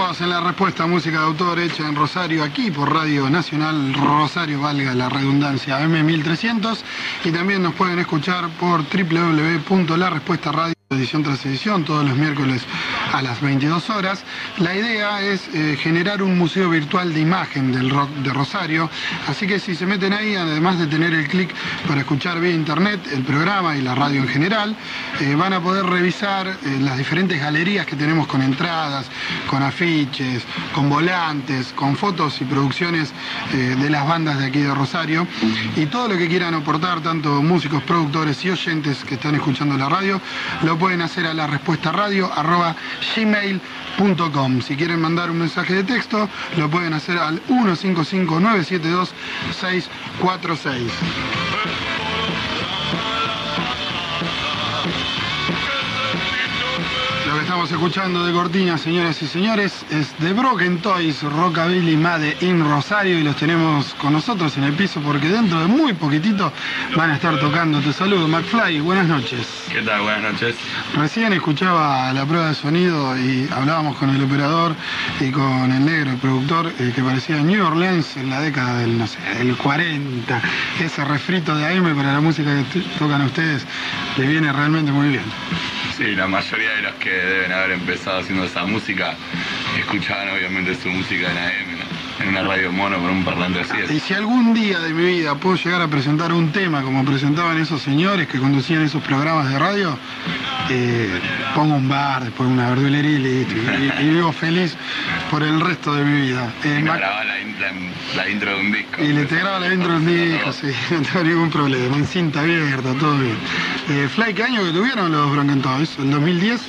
En la respuesta música de autor hecha en Rosario, aquí por Radio Nacional Rosario, valga la redundancia, M1300. Y también nos pueden escuchar por www.larespuestaradio edición tras edición, todos los miércoles a las 22 horas. La idea es eh, generar un museo virtual de imagen del rock de Rosario, así que si se meten ahí, además de tener el clic para escuchar vía internet el programa y la radio en general, eh, van a poder revisar eh, las diferentes galerías que tenemos con entradas, con afiches, con volantes, con fotos y producciones de las bandas de aquí de Rosario y todo lo que quieran aportar, tanto músicos, productores y oyentes que están escuchando la radio, lo pueden hacer a la respuesta radio arroba gmail.com. Si quieren mandar un mensaje de texto, lo pueden hacer al 155 972 646. Estamos escuchando de cortina, señoras y señores, es The Broken Toys, Rockabilly Made in Rosario y los tenemos con nosotros en el piso porque dentro de muy poquitito van a estar tocando. Te saludo, McFly, buenas noches. ¿Qué tal? Buenas noches. Recién escuchaba la prueba de sonido y hablábamos con el operador y con el negro, el productor, eh, que parecía New Orleans en la década del, no sé, del 40. Ese refrito de AM para la música que tocan ustedes le viene realmente muy bien. Sí, la mayoría de los que deben haber empezado haciendo esa música escuchaban obviamente su música en AM, en una radio mono con un parlante así. Y si algún día de mi vida puedo llegar a presentar un tema como presentaban esos señores que conducían esos programas de radio, eh, pongo un bar, después una verdulería y, vivo feliz por el resto de mi vida. Eh, graba la, intro de un disco. Y le te graba la intro de un disco, sí, no tengo ningún problema, en cinta abierta, todo bien. Eh, Fly, ¿qué año que tuvieron los Broken Toys? ¿El 2010?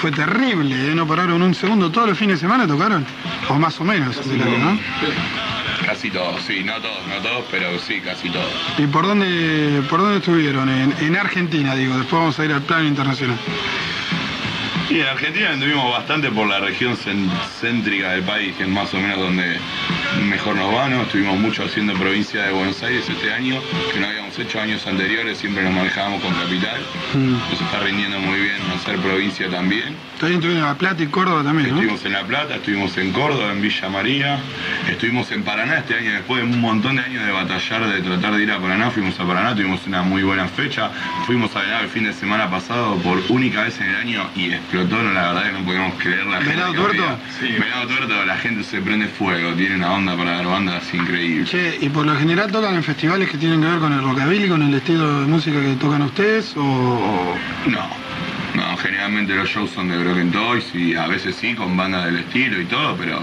Fue terrible, ¿eh? no pararon un segundo, todos los fines de semana tocaron, o más o menos, ¿no? Casi todos, sí, no todos, no todos, pero sí, casi todos. ¿Y por dónde, por dónde estuvieron? En, Argentina, digo, después vamos a ir al plano internacional. Y en Argentina anduvimos bastante por la región céntrica del país, que es más o menos donde mejor nos va, ¿no? Estuvimos mucho haciendo provincia de Buenos Aires este año, que no habíamos hecho años anteriores, siempre nos manejábamos con capital. Mm. Nos está rindiendo muy bien hacer provincia también. También estuvimos en La Plata y Córdoba también, Estuvimos en La Plata, estuvimos en Córdoba, en Villa María, estuvimos en Paraná este año, después de un montón de años de batallar, de tratar de ir a Paraná, fuimos a Paraná, tuvimos una muy buena fecha, fuimos a ganar el fin de semana pasado por única vez en el año y explotó, la verdad que no podíamos creer la gente. ¿Venado Tuerto? Sí, Venado Tuerto, la gente se prende fuego, tiene una onda para dar bandas increíble. Che, ¿y por lo general tocan en festivales que tienen que ver con el rockabilly, con el estilo de música que tocan ustedes o...? No. No, generalmente los shows son de Broken Toys y a veces sí con bandas del estilo y todo, pero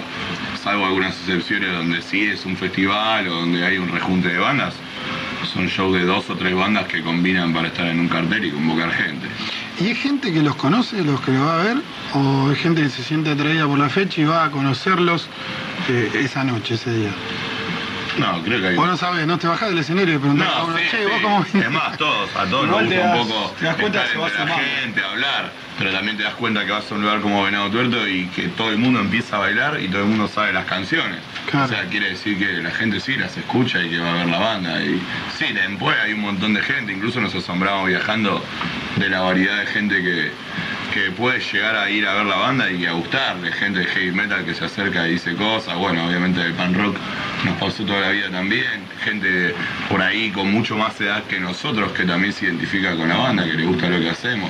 salvo algunas excepciones donde sí es un festival o donde hay un rejunte de bandas, son shows de dos o tres bandas que combinan para estar en un cartel y convocar gente. ¿Y hay gente que los conoce, los que lo va a ver? ¿O hay gente que se siente atraída por la fecha y va a conocerlos eh, esa noche, ese día? No, creo que hay. Vos no sabés, no te bajás del escenario y preguntás no, a uno, che, vos cómo Es más, todos, a todos nos gusta un poco te das cuenta estar entre la gente, hablar, pero también te das cuenta que vas a un lugar como Venado Tuerto y que todo el mundo empieza a bailar y todo el mundo sabe las canciones. O sea, quiere decir que la gente sí las escucha y que va a ver la banda. Y sí, después hay un montón de gente, incluso nos asombramos viajando de la variedad de gente que, que puede llegar a ir a ver la banda y a gustarle, gente de heavy metal que se acerca y dice cosas, bueno, obviamente el pan rock nos pasó toda la vida también, gente por ahí con mucho más edad que nosotros que también se identifica con la banda, que le gusta lo que hacemos.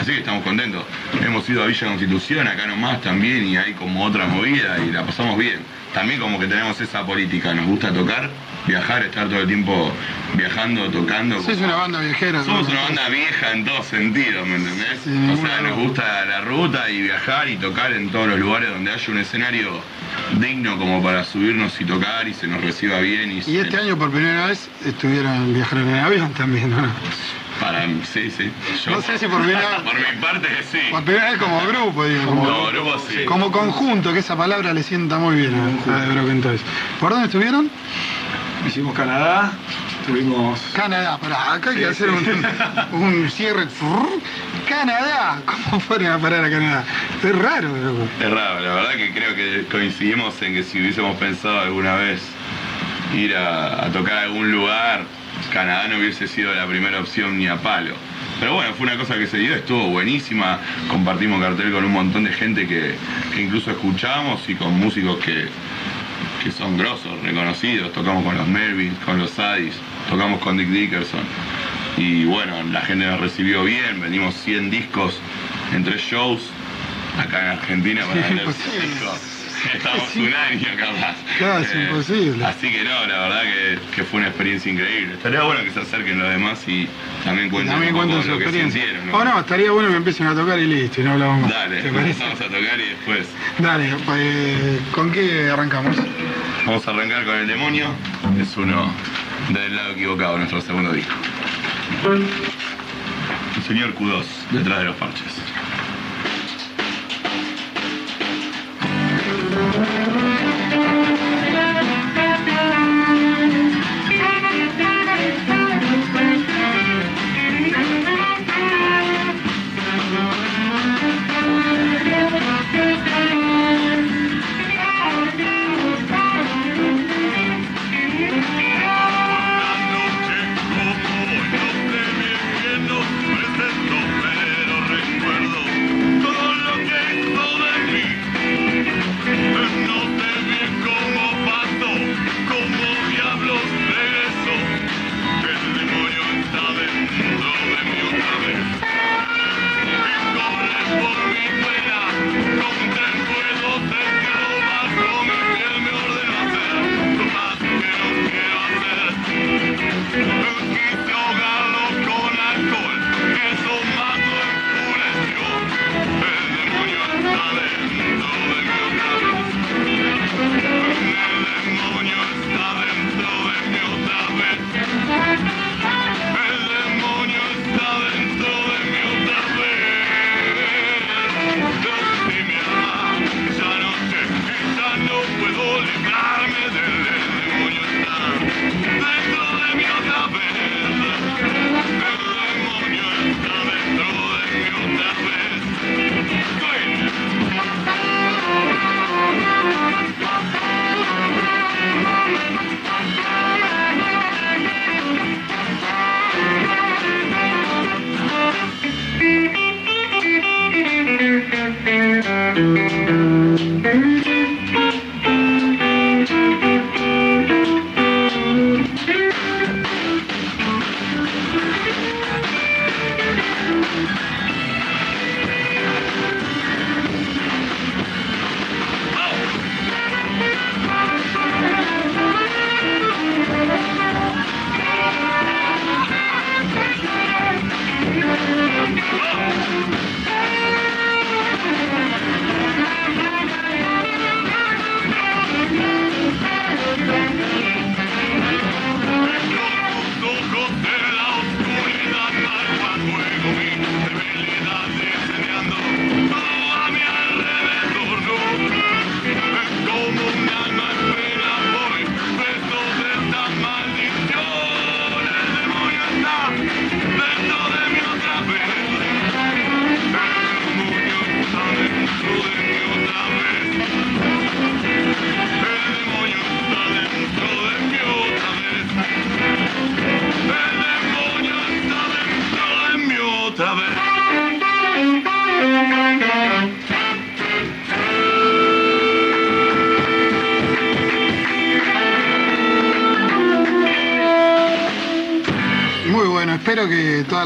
Así que estamos contentos. Hemos ido a Villa Constitución, acá nomás también, y hay como otra movida y la pasamos bien. También como que tenemos esa política, nos gusta tocar, viajar, estar todo el tiempo viajando, tocando. es una banda viajera. Somos una banda vieja en todos sentidos, ¿me entendés? o sea, nos gusta la ruta y viajar y tocar en todos los lugares donde haya un escenario digno como para subirnos y tocar y se nos reciba bien. Y, este año por primera vez estuvieron viajando en avión también, ¿no? Para, sí, sí. no sé si por primera Por mi parte sí. Por primera vez como grupo, digo. Como, grupo, sí. Como conjunto, que esa palabra le sienta muy bien a, a ¿Por dónde estuvieron? Hicimos Canadá, tuvimos... Canadá, pará, acá hay que hacer un, cierre. Canadá, ¿cómo fueron a parar a Canadá? Es raro, loco. Es raro, la verdad que creo que coincidimos en que si hubiésemos pensado alguna vez ir a, tocar a algún lugar, Canadá no hubiese sido la primera opción ni a palo. pero bueno, fue una cosa que se dio, estuvo buenísima. Compartimos cartel con un montón de gente que, incluso escuchamos y con músicos que, que son grosos, reconocidos. Tocamos con los Melvins, con los Addis, tocamos con Dick Dickerson. Y bueno, la gente nos recibió bien, vendimos 100 discos en tres shows acá en Argentina para vender discos. Estamos un año capaz. Claro, es eh, imposible. Así que no, la verdad que, fue una experiencia increíble. Estaría bueno que se acerquen los demás y también cuenten, también cuenten su experiencia. ¿no? O no, estaría bueno que empiecen a tocar y listo, y no hablamos más. Dale, empezamos a tocar y después. Dale, pues, ¿con qué arrancamos? Vamos a arrancar con El Demonio, es uno del lado equivocado, nuestro segundo disco. El señor Q2, detrás de los parches.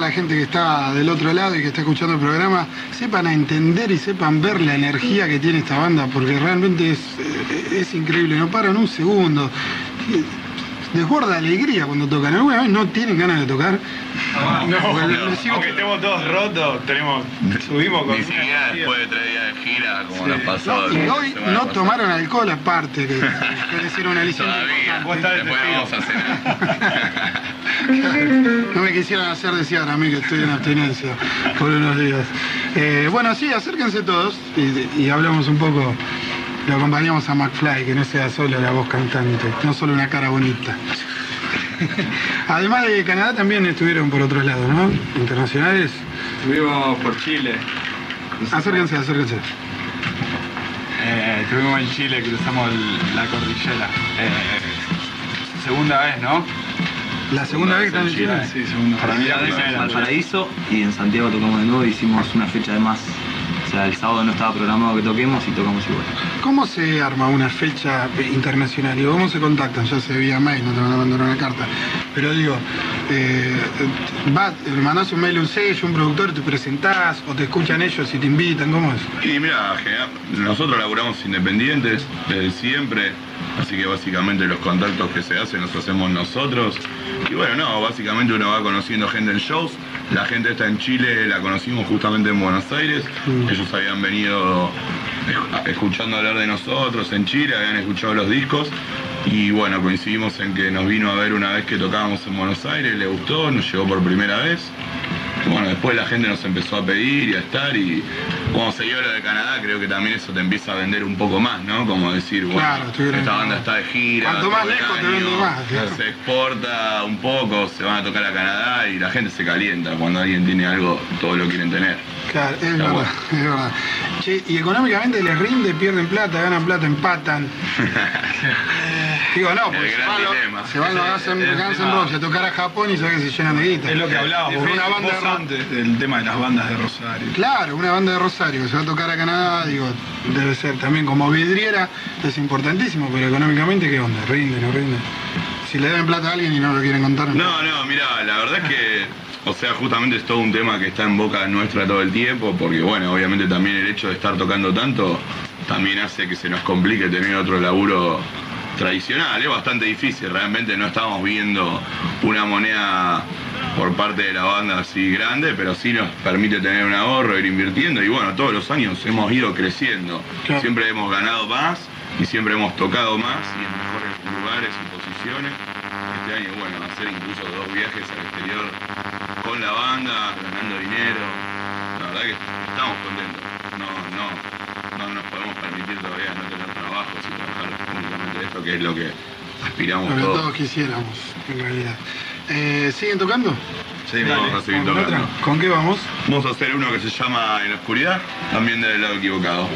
La gente que está del otro lado y que está escuchando el programa sepan entender y sepan ver la energía que tiene esta banda, porque realmente es, eh, es increíble, no paran un segundo. Desborda alegría cuando tocan. ¿Alguna vez no tienen ganas de tocar? No, no, aunque estemos todos rotos, tenemos, subimos con. Ni siquiera después de tres días de gira, como nos pasó. y hoy no tomaron alcohol aparte, que, que decir una lesión. Todavía. Después vamos a cenar. no me quisieran hacer decir a mí que estoy en abstinencia por unos días. Eh, bueno, sí, acérquense todos y, hablamos un poco. Lo acompañamos a McFly, que no sea solo la voz cantante, no solo una cara bonita. Además de Canadá también estuvieron por otros lados, ¿no? Internacionales. Estuvimos por Chile. Acérquense, acérquense. Eh, estuvimos en Chile, cruzamos la cordillera. Eh, segunda vez, ¿no? ¿La segunda vez que están en Chile? Sí, segunda vez en Valparaíso y en Santiago tocamos de nuevo y hicimos una fecha de más o sea, el sábado no estaba programado que toquemos y tocamos igual. ¿Cómo se arma una fecha internacional? Digo, ¿Cómo se contactan? Ya se vía mail, no te van a mandar una carta. Pero digo, eh, va, mandás un mail a un sello, un productor, te presentás o te escuchan ellos y te invitan, ¿cómo es? Y mira, nosotros laburamos independientes desde siempre, así que básicamente los contactos que se hacen los hacemos nosotros. Y bueno, no, básicamente uno va conociendo gente en shows, la gente está en Chile, la conocimos justamente en Buenos Aires. Mm. Ellos habían venido escuchando hablar de nosotros en Chile, habían escuchado los discos. Y bueno, coincidimos en que nos vino a ver una vez que tocábamos en Buenos Aires, le gustó, nos llegó por primera vez bueno, después la gente nos empezó a pedir y a estar y cuando se dio lo de Canadá creo que también eso te empieza a vender un poco más, ¿no? Como decir, bueno, esta banda está de gira. Cuanto más lejos te vende más. Se exporta un poco, se van a tocar a Canadá y la gente se calienta. Cuando alguien tiene algo, todos lo quieren tener. Claro, es verdad, es verdad. Che, y económicamente les rinde, pierden plata, ganan plata, empatan. Digo, no, porque se van, los, se van los Guns Roses a tocar a Japón y saben que se llenan de guita. Es lo que hablábamos, una banda de antes del tema de las bandas de Rosario. Claro, una banda de Rosario que se va a tocar a Canadá, digo, debe ser también como vidriera, es importantísimo, pero económicamente, ¿qué onda? ¿Rinde, no rinde? Si le deben plata a alguien y no lo quieren contar. No, no, mira, la verdad es que o sea, justamente es todo un tema que está en boca nuestra todo el tiempo, porque bueno, obviamente también el hecho de estar tocando tanto también hace que se nos complique tener otro laburo tradicional, es bastante difícil, realmente no estamos viendo una moneda por parte de la banda así grande, pero sí nos permite tener un ahorro, ir invirtiendo. Y bueno, todos los años hemos ido creciendo, siempre hemos ganado más y siempre hemos tocado más y en mejores lugares y posiciones. Este año, bueno, hacer incluso dos viajes al exterior con la banda, ganando dinero, la verdad que estamos contentos, no, no, no nos podemos permitir todavía no tener trabajos y trabajar esto, que es lo que aspiramos lo que todos. quisiéramos, en realidad. Eh, ¿Siguen tocando? Sí, vamos a seguir tocando. ¿Con qué vamos? Vamos a hacer uno que se llama En la oscuridad, también del lado equivocado.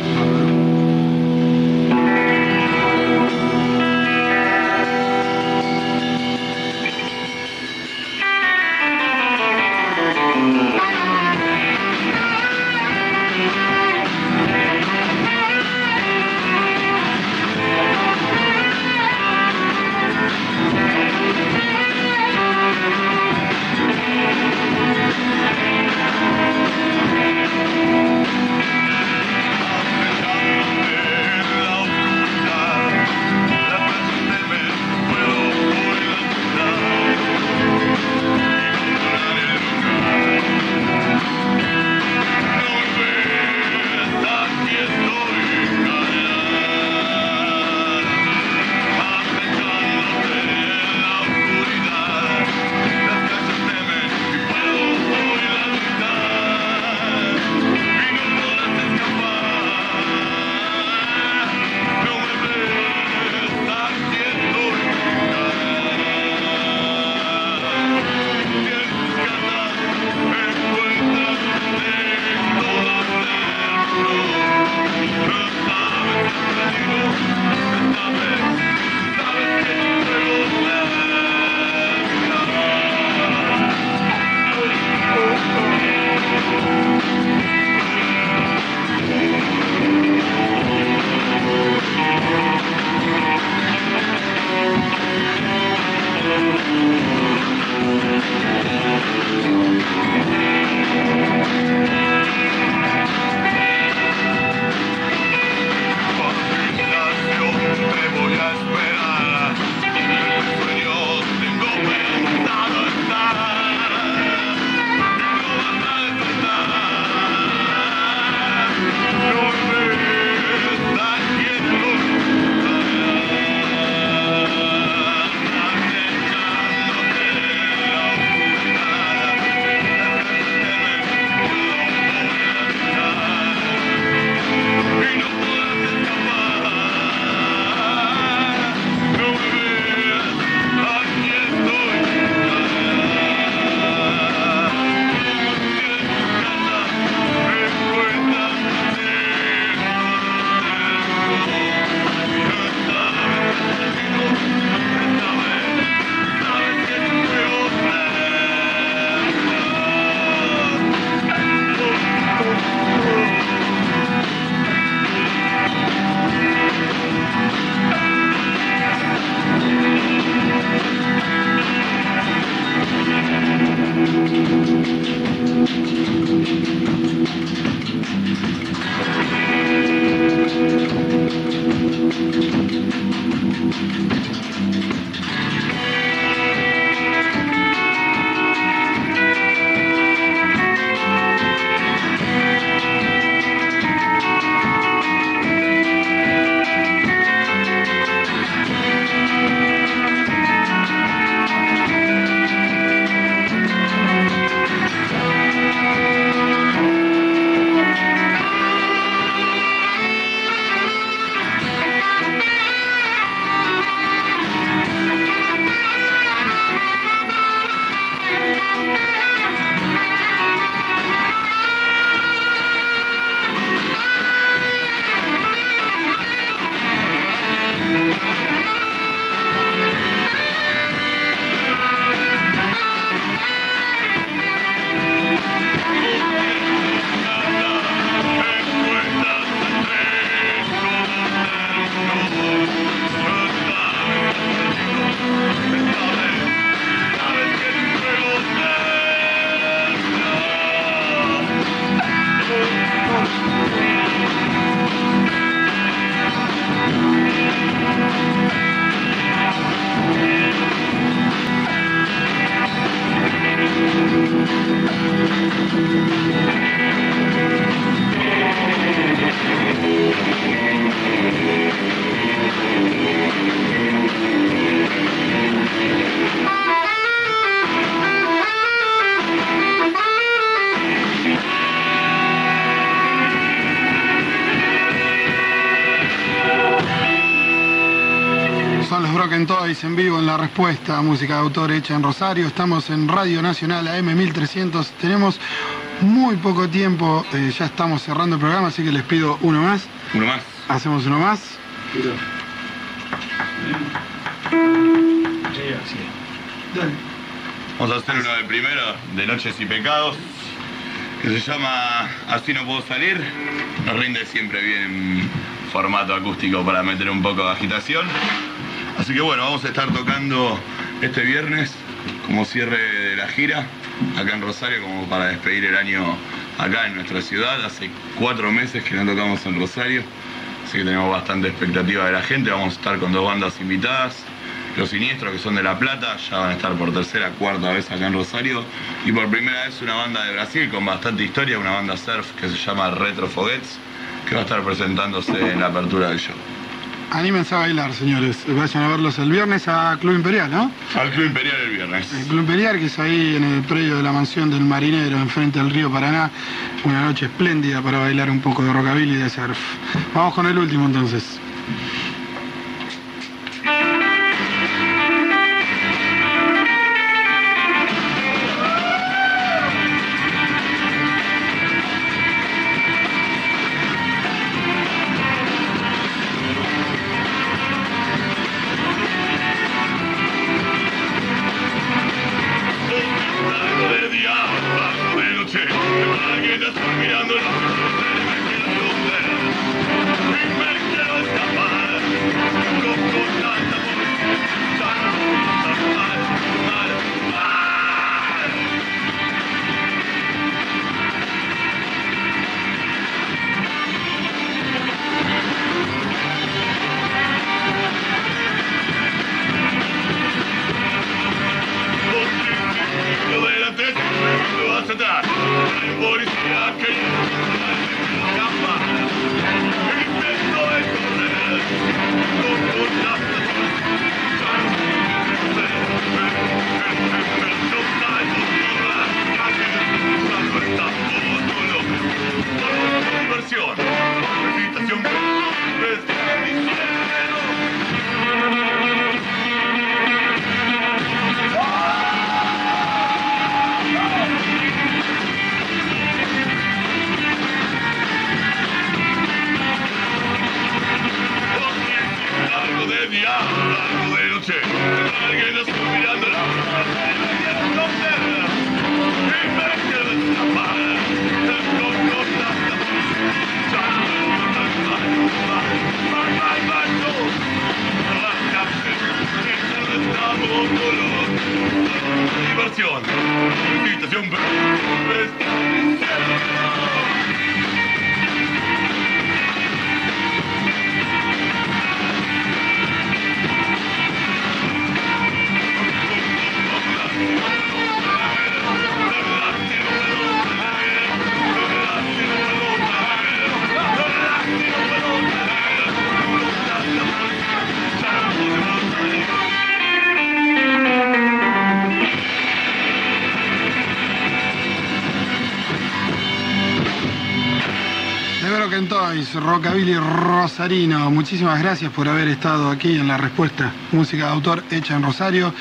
En Toys en vivo en la respuesta, música de autor hecha en Rosario. Estamos en Radio Nacional AM 1300. Tenemos muy poco tiempo, eh, ya estamos cerrando el programa, así que les pido uno más. Uno más. Hacemos uno más. Vamos a hacer uno de primero, de Noches y Pecados, que se llama Así no puedo salir. Nos rinde siempre bien en formato acústico para meter un poco de agitación. Así que bueno, vamos a estar tocando este viernes como cierre de la gira acá en Rosario, como para despedir el año acá en nuestra ciudad. Hace cuatro meses que no tocamos en Rosario, así que tenemos bastante expectativa de la gente. Vamos a estar con dos bandas invitadas. Los Siniestros, que son de La Plata, ya van a estar por tercera, cuarta vez acá en Rosario. Y por primera vez una banda de Brasil con bastante historia, una banda surf que se llama Retro Foguets, que va a estar presentándose en la apertura del show. Anímense a bailar, señores. Vayan a verlos el viernes a Club Imperial, ¿no? Al Club Imperial el viernes. El Club Imperial, que es ahí en el predio de la mansión del marinero, enfrente del río Paraná. Una noche espléndida para bailar un poco de rockabilly y de surf. Vamos con el último entonces. Rockabilly Rosarino. Muchísimas gracias por haber estado aquí en la respuesta. Música de autor hecha en Rosario.